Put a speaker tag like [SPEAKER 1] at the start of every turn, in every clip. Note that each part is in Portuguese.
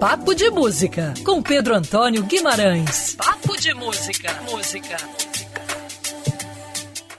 [SPEAKER 1] Papo de Música, com Pedro Antônio Guimarães. Papo de Música. Música.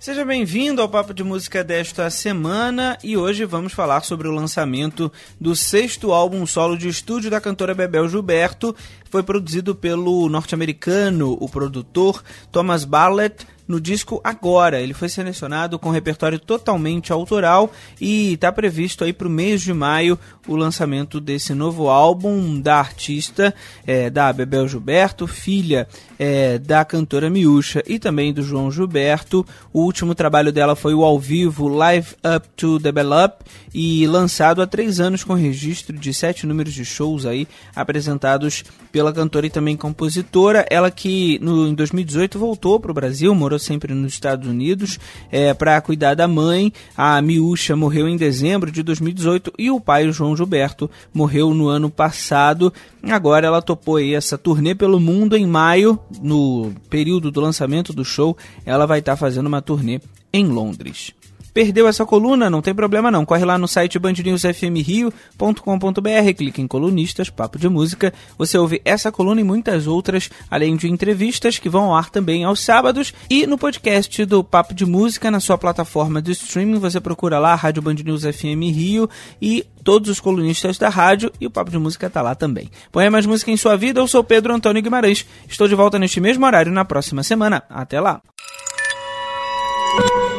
[SPEAKER 2] Seja bem-vindo ao Papo de Música desta semana e hoje vamos falar sobre o lançamento do sexto álbum solo de estúdio da cantora Bebel Gilberto. Foi produzido pelo norte-americano, o produtor Thomas Barlett, no disco agora. Ele foi selecionado com repertório totalmente autoral e está previsto aí para o mês de maio o lançamento desse novo álbum da artista, é, da Bebel Gilberto, filha é, da cantora Miúcha e também do João Gilberto. O último trabalho dela foi o ao vivo Live Up to Develop e lançado há três anos com registro de sete números de shows aí apresentados pela cantora e também compositora. Ela que no, em 2018 voltou para o Brasil, morou morou sempre nos Estados Unidos é, para cuidar da mãe. A Miúcha morreu em dezembro de 2018 e o pai, o João Gilberto, morreu no ano passado. Agora ela topou aí essa turnê pelo mundo em maio, no período do lançamento do show. Ela vai estar tá fazendo uma turnê em Londres. Perdeu essa coluna? Não tem problema não. Corre lá no site bandnewsfmrio.com.br, clique em colunistas, papo de música. Você ouve essa coluna e muitas outras, além de entrevistas que vão ao ar também aos sábados. E no podcast do Papo de Música, na sua plataforma de streaming, você procura lá, Rádio Band News FM Rio e todos os colunistas da rádio e o Papo de Música tá lá também. Põe mais música em sua vida, eu sou Pedro Antônio Guimarães. Estou de volta neste mesmo horário na próxima semana. Até lá!